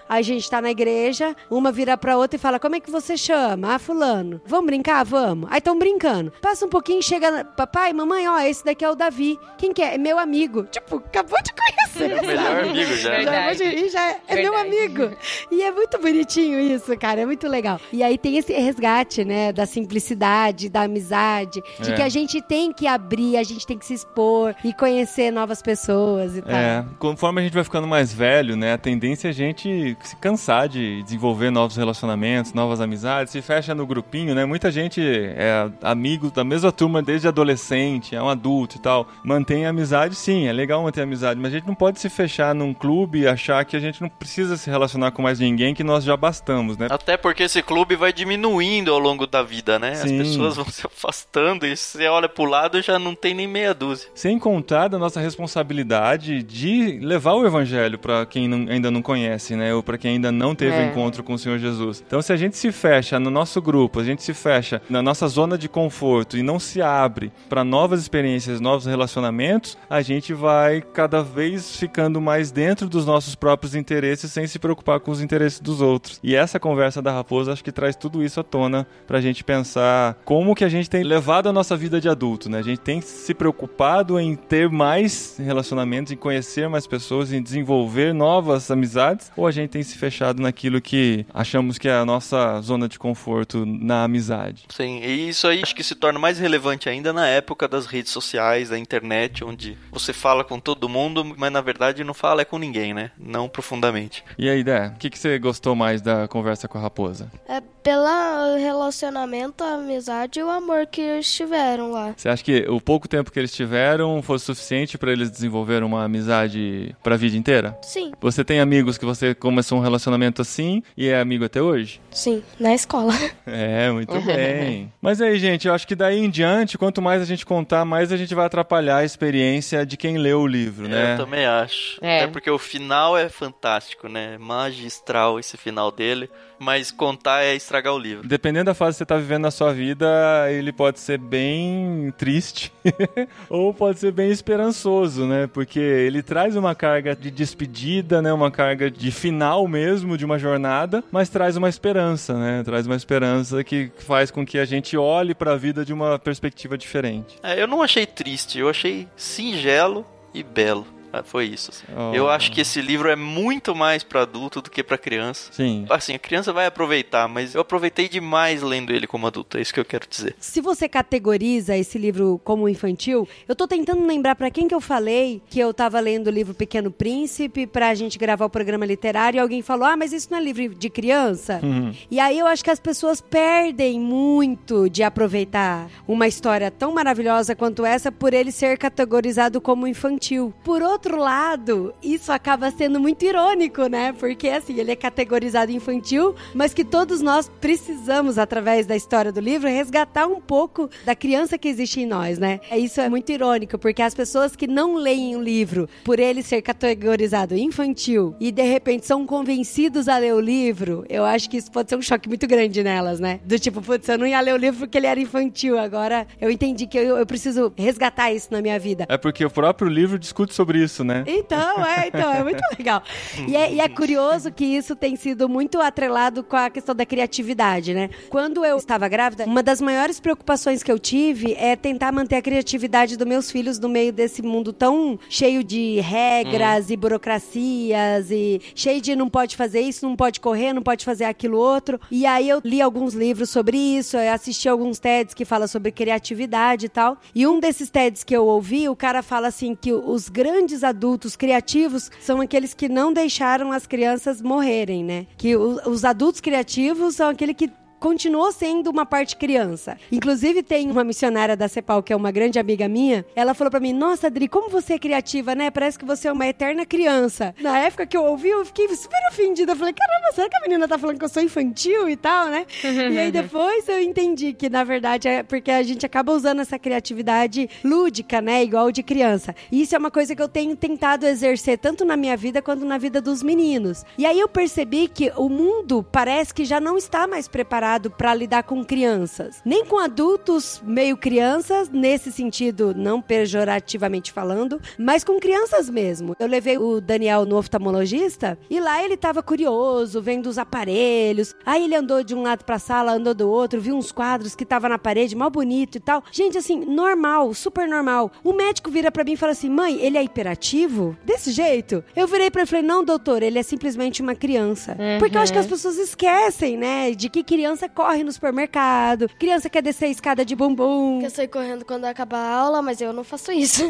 a gente tá na igreja, uma vira pra outra e fala: Como é que você chama? Ah, Fulano. Vamos brincar? Vamos. Aí estão brincando. Passa um pouquinho, chega, papai, mamãe, ó, esse daqui é o Davi. Quem que é? É meu amigo. Tipo, acabou de conhecer. Melhor amigo já. Já, e já é, é meu amigo. E é muito bonitinho isso, cara. É muito legal. E aí tem esse resgate, né? Da simplicidade, da amizade, de É. que a gente tem que abrir, a gente tem que se expor e conhecer novas pessoas e tal. É, conforme a gente vai ficando mais velho, né, a tendência é a gente se cansar de desenvolver novos relacionamentos, novas amizades, se fecha no grupinho, né? Muita gente é amigo da mesma turma desde adolescente, é um adulto e tal. Mantém a amizade, sim, é legal manter a amizade, mas a gente não pode se fechar num clube e achar que a gente não precisa se relacionar com mais ninguém, que nós já bastamos, né? Até porque esse clube vai diminuindo ao longo da vida, né? As Sim. pessoas vão se afastando e você olha pro lado e já não tem nem meia dúzia. Sem contar da nossa responsabilidade de levar o evangelho para quem não- ainda não conhece, né? Ou para quem ainda não teve É. encontro com o Senhor Jesus. Então, se a gente se fecha no nosso grupo, a gente se fecha na nossa zona de conforto e não se abre para novas experiências, novos relacionamentos, a gente vai cada vez ficando mais dentro dos nossos próprios interesses sem se preocupar com os interesses dos outros. E essa conversa da raposa acho que traz tudo isso à tona pra gente pensar como que a gente tem levado a nossa vida de adulto, né? A gente tem se preocupado em ter mais relacionamentos, em conhecer mais pessoas, em desenvolver novas amizades, ou a gente tem se fechado naquilo que achamos que é a nossa zona de conforto na amizade. Sim, e isso aí acho que se torna mais relevante ainda na época das redes sociais, da internet, onde você fala com todo mundo, mas na verdade não fala é com ninguém, né? Não profundamente. E aí, Dé, o que, que você gostou mais da conversa com a raposa? É pelo relacionamento, a amizade e o amor que eles tiveram lá. Você acha que o pouco tempo que eles tiveram foi suficiente pra eles desenvolverem uma amizade pra vida inteira? Sim, Você tem amigos que você começou um relacionamento assim e é amigo até hoje? sim, na escola. É, muito bem. Mas aí, gente, eu acho que daí em diante, quanto mais a gente contar, mais a gente vai atrapalhar a experiência de quem leu o livro, né? Eu também acho. É. Até porque o final é fantástico, né? Magistral esse final dele. Mas contar é estragar o livro. Dependendo da fase que você tá vivendo na sua vida, ele pode ser bem triste ou pode ser bem esperançoso, né? Porque ele traz uma carga de despedida, né? Uma carga de final mesmo de uma jornada, mas traz uma esperança, né? Traz uma esperança que faz com que a gente olhe para a vida de uma perspectiva diferente. É, eu não achei triste, eu achei singelo e belo. Ah, Foi isso. assim. Oh. Eu acho que esse livro é muito mais pra adulto do que pra criança. Sim. Assim, a criança vai aproveitar, mas eu aproveitei demais lendo ele como adulto, é isso que eu quero dizer. Se você categoriza esse livro como infantil, eu tô tentando lembrar pra quem que eu falei que eu tava lendo o livro Pequeno Príncipe pra gente gravar o programa literário e alguém falou: "Ah, mas isso não é livro de criança?". Uhum. E aí eu acho que as pessoas perdem muito de aproveitar uma história tão maravilhosa quanto essa por ele ser categorizado como infantil. Por outro lado, isso acaba sendo muito irônico, né? Porque assim, ele é categorizado infantil, mas que todos nós precisamos através da história do livro resgatar um pouco da criança que existe em nós, né? É, Isso é muito irônico, porque as pessoas que não leem o livro por ele ser categorizado infantil e de repente são convencidos a ler o livro, eu acho que isso pode ser um choque muito grande nelas, né? Do tipo, putz, eu não ia ler o livro porque ele era infantil, agora eu entendi que eu, eu preciso resgatar isso na minha vida. É porque o próprio livro discute sobre isso, né? Então, é, então, é muito legal. E é, e é curioso que isso tem sido muito atrelado com a questão da criatividade, né? Quando eu estava grávida, uma das maiores preocupações que eu tive é tentar manter a criatividade dos meus filhos no meio desse mundo tão cheio de regras e burocracias e cheio de não pode fazer isso, não pode correr, não pode fazer aquilo outro. E aí eu li alguns livros sobre isso, eu assisti alguns TEDs que falam sobre criatividade e tal. E um desses TEDs que eu ouvi, o cara fala assim que os grandes adultos criativos são aqueles que não deixaram as crianças morrerem, né? Que os adultos criativos são aquele que continuou sendo uma parte criança. Inclusive, tem uma missionária da CEPAL, que é uma grande amiga minha, ela falou pra mim, nossa, Adri, como você é criativa, né? Parece que você é uma eterna criança. Na época que eu ouvi, eu fiquei super ofendida. Eu falei, caramba, será que a menina tá falando que eu sou infantil e tal, né? e aí depois eu entendi que, na verdade, é porque a gente acaba usando essa criatividade lúdica, né? Igual de criança. E isso é uma coisa que eu tenho tentado exercer tanto na minha vida quanto na vida dos meninos. E aí eu percebi que o mundo parece que já não está mais preparado para lidar com crianças. Nem com adultos meio crianças, nesse sentido, não pejorativamente falando, mas com crianças mesmo. Eu levei o Daniel no oftalmologista e lá ele tava curioso, vendo os aparelhos. Aí ele andou de um lado pra sala, andou do outro, viu uns quadros que tava na parede, mal bonito e tal. Gente, assim, normal, super normal. O médico vira pra mim e fala assim: mãe, ele é hiperativo? Desse jeito? Eu virei pra ele e falei: não, doutor, ele é simplesmente uma criança. Porque eu acho que as pessoas esquecem, né, de que criança corre no supermercado, criança quer descer a escada de bumbum. Eu saio correndo quando acabar a aula, mas eu não faço isso.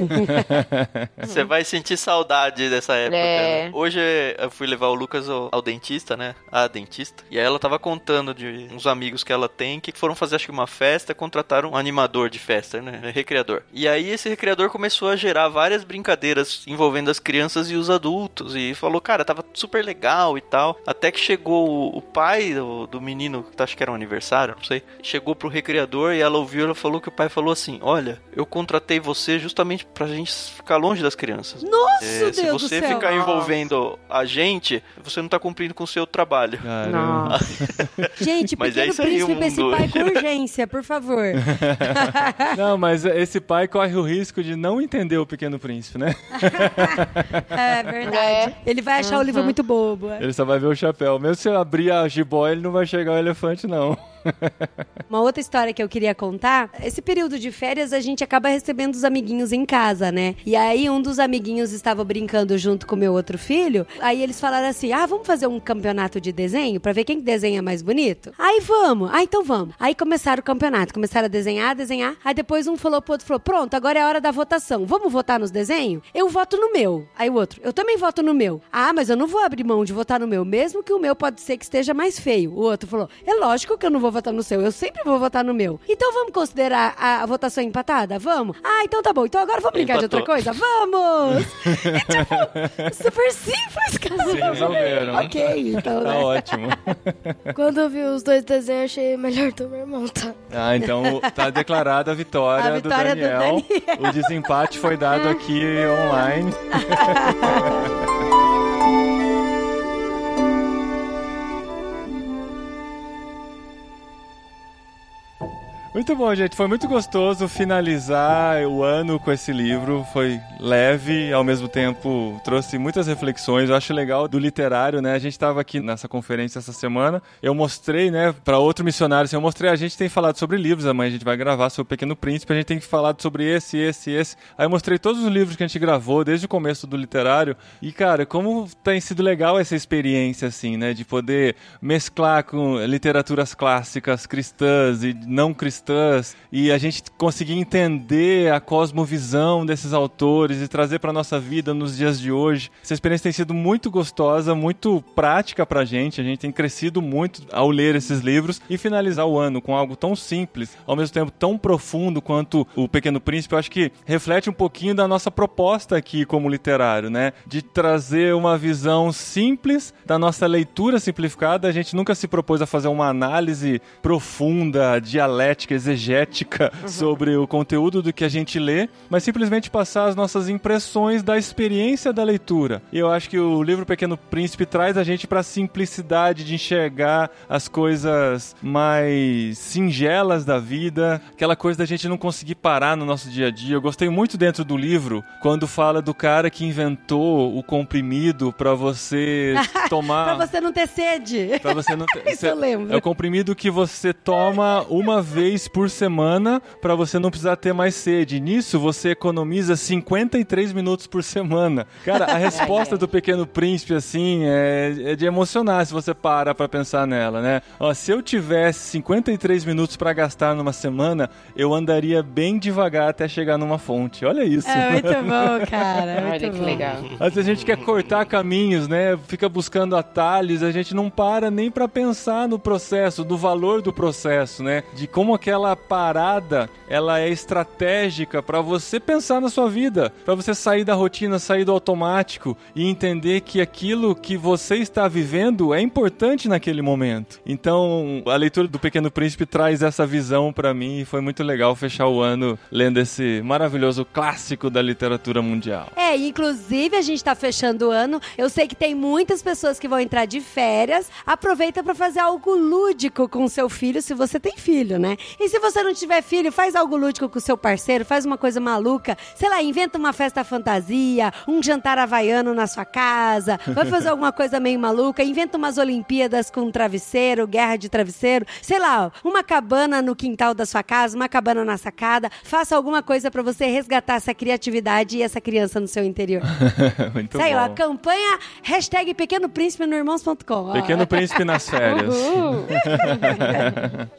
Você vai sentir saudade dessa época. É. né? Hoje eu fui levar o Lucas ao, ao dentista, né? A dentista. E aí ela tava contando de uns amigos que ela tem que foram fazer acho que uma festa, contrataram um animador de festa, né? Recreador. E aí esse recreador começou a gerar várias brincadeiras envolvendo as crianças e os adultos. E falou, cara, tava super legal e tal. Até que chegou o, o pai do, do menino, que acho que era um aniversário, não sei. Chegou pro recreador e ela ouviu, ela falou que o pai falou assim: Olha, eu contratei você justamente pra gente ficar longe das crianças. Nossa, É, se Deus você do céu. ficar envolvendo a gente, você não tá cumprindo com o seu trabalho. Nossa. Gente, Mas é pequeno isso aí, príncipe o pra esse mundo. pai com urgência, por favor. Não, mas esse pai corre o risco de não entender o Pequeno Príncipe, né? É verdade. É. Ele vai achar o livro muito bobo. é. Ele só vai ver o chapéu. Mesmo se eu abrir a jiboia, ele não vai chegar o elefante, não. Uma outra história que eu queria contar, esse período de férias a gente acaba recebendo os amiguinhos em casa, né? E aí um dos amiguinhos estava brincando junto com meu outro filho, aí eles falaram assim: "Ah, vamos fazer um campeonato de desenho para ver quem desenha mais bonito?". Aí vamos. Ah, então vamos. Aí começaram o campeonato, começaram a desenhar, desenhar. Aí depois um falou pro outro, falou: "Pronto, agora é a hora da votação. Vamos votar nos desenhos? Eu voto no meu". Aí o outro: "Eu também voto no meu". Ah, mas eu não vou abrir mão de votar no meu, mesmo que o meu pode ser que esteja mais feio. O outro falou: "É lógico que eu não vou votar no seu, eu sempre vou votar no meu". Então vamos considerar a, a votação empatada? Vamos? Ah, então tá bom. Então agora vamos brincar de outra Empatou. coisa? Vamos! E tipo, super simples, cara. Se resolveram. Ok, então, Tá né? ótimo. Quando eu vi os dois desenhos, achei melhor do meu irmão, tá? Ah, então tá declarada a vitória, A vitória do, do Daniel. Daniel. O desempate foi dado aqui online. you Muito bom, gente. Foi muito gostoso finalizar o ano com esse livro. Foi leve, ao mesmo tempo trouxe muitas reflexões. Eu acho legal do literário, né? A gente estava aqui nessa conferência essa semana. Eu mostrei, né, para outro missionário, assim, eu mostrei, a gente tem falado sobre livros, amanhã a gente vai gravar sobre o Pequeno Príncipe, a gente tem falado sobre esse, esse, esse. Aí eu mostrei todos os livros que a gente gravou desde o começo do literário. E, cara, como tem sido legal essa experiência, assim, né, de poder mesclar com literaturas clássicas cristãs e não cristãs e a gente conseguir entender a cosmovisão desses autores e trazer para nossa vida nos dias de hoje. Essa experiência tem sido muito gostosa, muito prática pra gente. A gente tem crescido muito ao ler esses livros e finalizar o ano com algo tão simples, ao mesmo tempo tão profundo quanto o Pequeno Príncipe. Eu acho que reflete um pouquinho da nossa proposta aqui como literário, né? De trazer uma visão simples da nossa leitura simplificada. A gente nunca se propôs a fazer uma análise profunda, dialética, exegética sobre o conteúdo do que a gente lê, mas simplesmente passar as nossas impressões da experiência da leitura. E eu acho que o livro Pequeno Príncipe traz a gente para a simplicidade de enxergar as coisas mais singelas da vida, aquela coisa da gente não conseguir parar no nosso dia a dia. Eu gostei muito dentro do livro quando fala do cara que inventou o comprimido para você tomar Pra você não ter sede. Pra você não ter. Isso eu lembro. É o comprimido que você toma uma vez por semana pra você não precisar ter mais sede. Nisso você economiza 53 minutos por semana. Cara, a resposta do Pequeno Príncipe, assim, é, é de emocionar se você para pra pensar nela, né? Ó, se eu tivesse 53 minutos pra gastar numa semana, eu andaria bem devagar até chegar numa fonte. Olha isso. É muito bom, cara. é Olha muito que bom. legal. Às vezes a gente quer cortar caminhos, né? Fica buscando atalhos, a gente não para nem pra pensar no processo, do valor do processo, né? De como aquela parada, ela é estratégica pra você pensar na sua vida, pra você sair da rotina, sair do automático e entender que aquilo que você está vivendo é importante naquele momento. Então, a leitura do Pequeno Príncipe traz essa visão pra mim e foi muito legal fechar o ano lendo esse maravilhoso clássico da literatura mundial. É, inclusive a gente tá fechando o ano. Eu sei que tem muitas pessoas que vão entrar de férias. Aproveita pra fazer algo lúdico com seu filho, se você tem filho, né? E se você não tiver filho, faz algo lúdico com seu parceiro, faz uma coisa maluca. Sei lá, inventa uma festa fantasia, um jantar havaiano na sua casa, vai fazer alguma coisa meio maluca, inventa umas Olimpíadas com travesseiro, guerra de travesseiro, sei lá, uma cabana no quintal da sua casa, uma cabana na sacada. Faça alguma coisa pra você resgatar essa criatividade e essa criança no seu interior. muito Saiu a bom. campanha hashtag Pequeno Príncipe no irmãos.com. Pequeno Príncipe nas férias.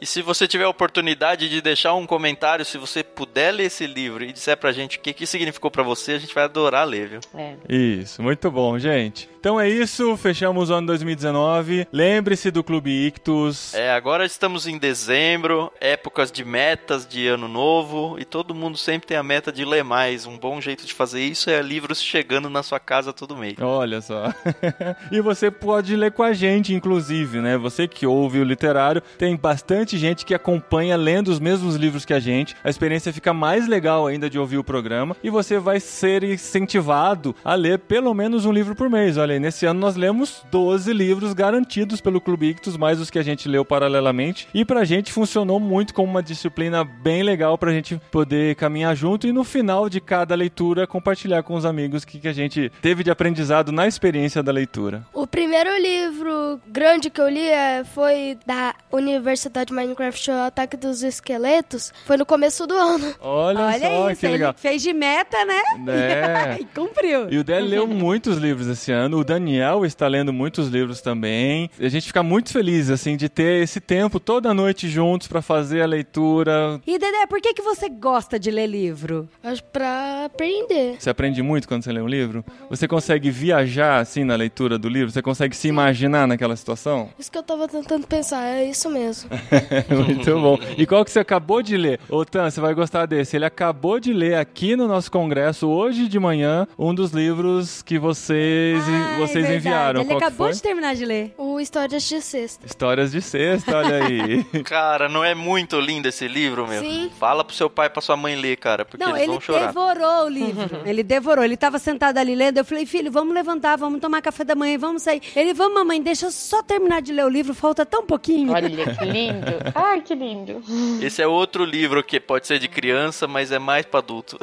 E se você tiver a oportunidade de deixar um comentário, se você puder ler esse livro e disser pra gente o que, que significou pra você, a gente vai adorar ler, viu? É. Isso, muito bom, gente. Então é isso, fechamos o ano 2019. Lembre-se do Clube Ictus. É, agora estamos em dezembro, épocas de metas de ano novo, e todo mundo sempre tem a meta de ler mais. Um bom jeito de fazer isso é livros chegando na sua casa todo mês. Olha só. e você pode ler com a gente, inclusive, né? Você que ouve o literário, tem bastante gente que acompanha lendo os mesmos livros que a gente. A experiência fica mais legal ainda de ouvir o programa e você vai ser incentivado a ler pelo menos um livro por mês. Olha Aí, nesse ano nós lemos 12 livros garantidos pelo Clube Ictus, mais os que a gente leu paralelamente. E pra gente funcionou muito como uma disciplina bem legal pra gente poder caminhar junto e no final de cada leitura compartilhar com os amigos o que, que a gente teve de aprendizado na experiência da leitura. O primeiro livro grande que eu li é, foi da Universidade Minecraft, o Ataque dos Esqueletos. Foi no começo do ano. Olha, Olha só isso, que legal. ele fez de meta, né? É. e cumpriu. E o Délio leu muitos livros esse ano. O Daniel está lendo muitos livros também. E a gente fica muito feliz, assim, de ter esse tempo toda noite juntos para fazer a leitura. E Dedé, por que, que você gosta de ler livro? Acho pra aprender. Você aprende muito quando você lê um livro? Você consegue viajar, assim, na leitura do livro? Você consegue se imaginar naquela situação? Isso que eu tava tentando pensar, é isso mesmo. Muito bom. E qual que você acabou de ler? Ô, Tan, você vai gostar desse. Ele acabou de ler aqui no nosso congresso, hoje de manhã, um dos livros que vocês, Ah, vocês verdade. enviaram. Ele Qual que acabou foi? de terminar de ler. O Histórias de Sexta. Histórias de sexta, olha aí. Cara, não é muito lindo esse livro, meu? Sim. Fala pro seu pai e pra sua mãe ler, cara, porque Não, eles ele vão chorar. devorou o livro. ele devorou. Ele tava sentado ali lendo. Eu falei, filho, vamos levantar, vamos tomar café da manhã, vamos sair. Ele, vamos, mamãe, deixa eu só terminar de ler o livro, falta tão pouquinho. Olha que lindo. Ai, que lindo. Esse é outro livro que pode ser de criança, mas é mais pra adulto.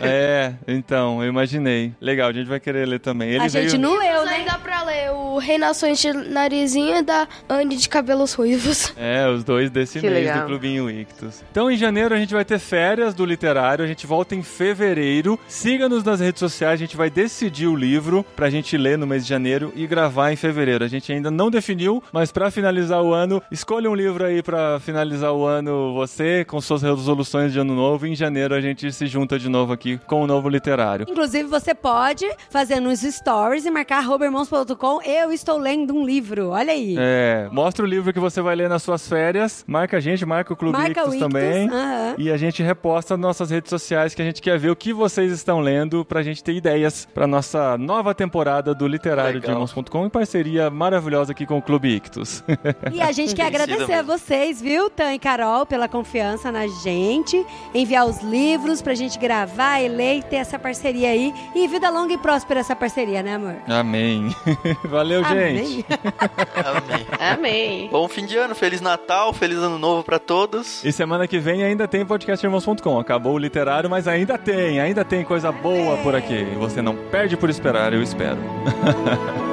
É, então, eu imaginei. Legal, a gente vai querer ler também. Ele A gente veio... não leu, né? dá pra ler o Reinações de Narizinho e da Anne de Cabelos Ruivos. É, os dois desse Que mês legal. do Clubinho Ictus. Então, em janeiro, a gente vai ter férias do literário, a gente volta em fevereiro. Siga-nos nas redes sociais, a gente vai decidir o livro pra gente ler no mês de janeiro e gravar em fevereiro. A gente ainda não definiu, mas pra finalizar o ano, escolha um livro aí pra finalizar o ano você, com suas resoluções de ano novo. Em janeiro a gente se junta de novo aqui com o novo literário. Inclusive, você pode fazer nos stories e marcar arrobairmãos.com. Eu estou lendo um livro. Olha aí. É, mostra o livro que você vai ler nas suas férias. Marca a gente, marca o Clube Marca Ictus o Ictus. também. aham. E a gente reposta nas nossas redes sociais que a gente quer ver o que vocês estão lendo pra gente ter ideias pra nossa nova temporada do Literário de Legal. Irmãos.com em parceria maravilhosa aqui com o Clube Ictus. E a gente quer agradecer a vocês, viu, Tan e Carol, pela confiança na gente, enviar os livros pra gente gravar e ler e ter essa parceria aí. E vida longa e próspera essa parceria, né, amor? Amém. Valeu, gente. Amém. Amém. Bom fim de ano, Feliz Natal, Feliz Ano Novo pra todos. E semana que vem ainda tem podcast Irmãos.com. Acabou o literário, mas ainda tem, ainda tem coisa boa por aqui. Você não perde por esperar, eu espero.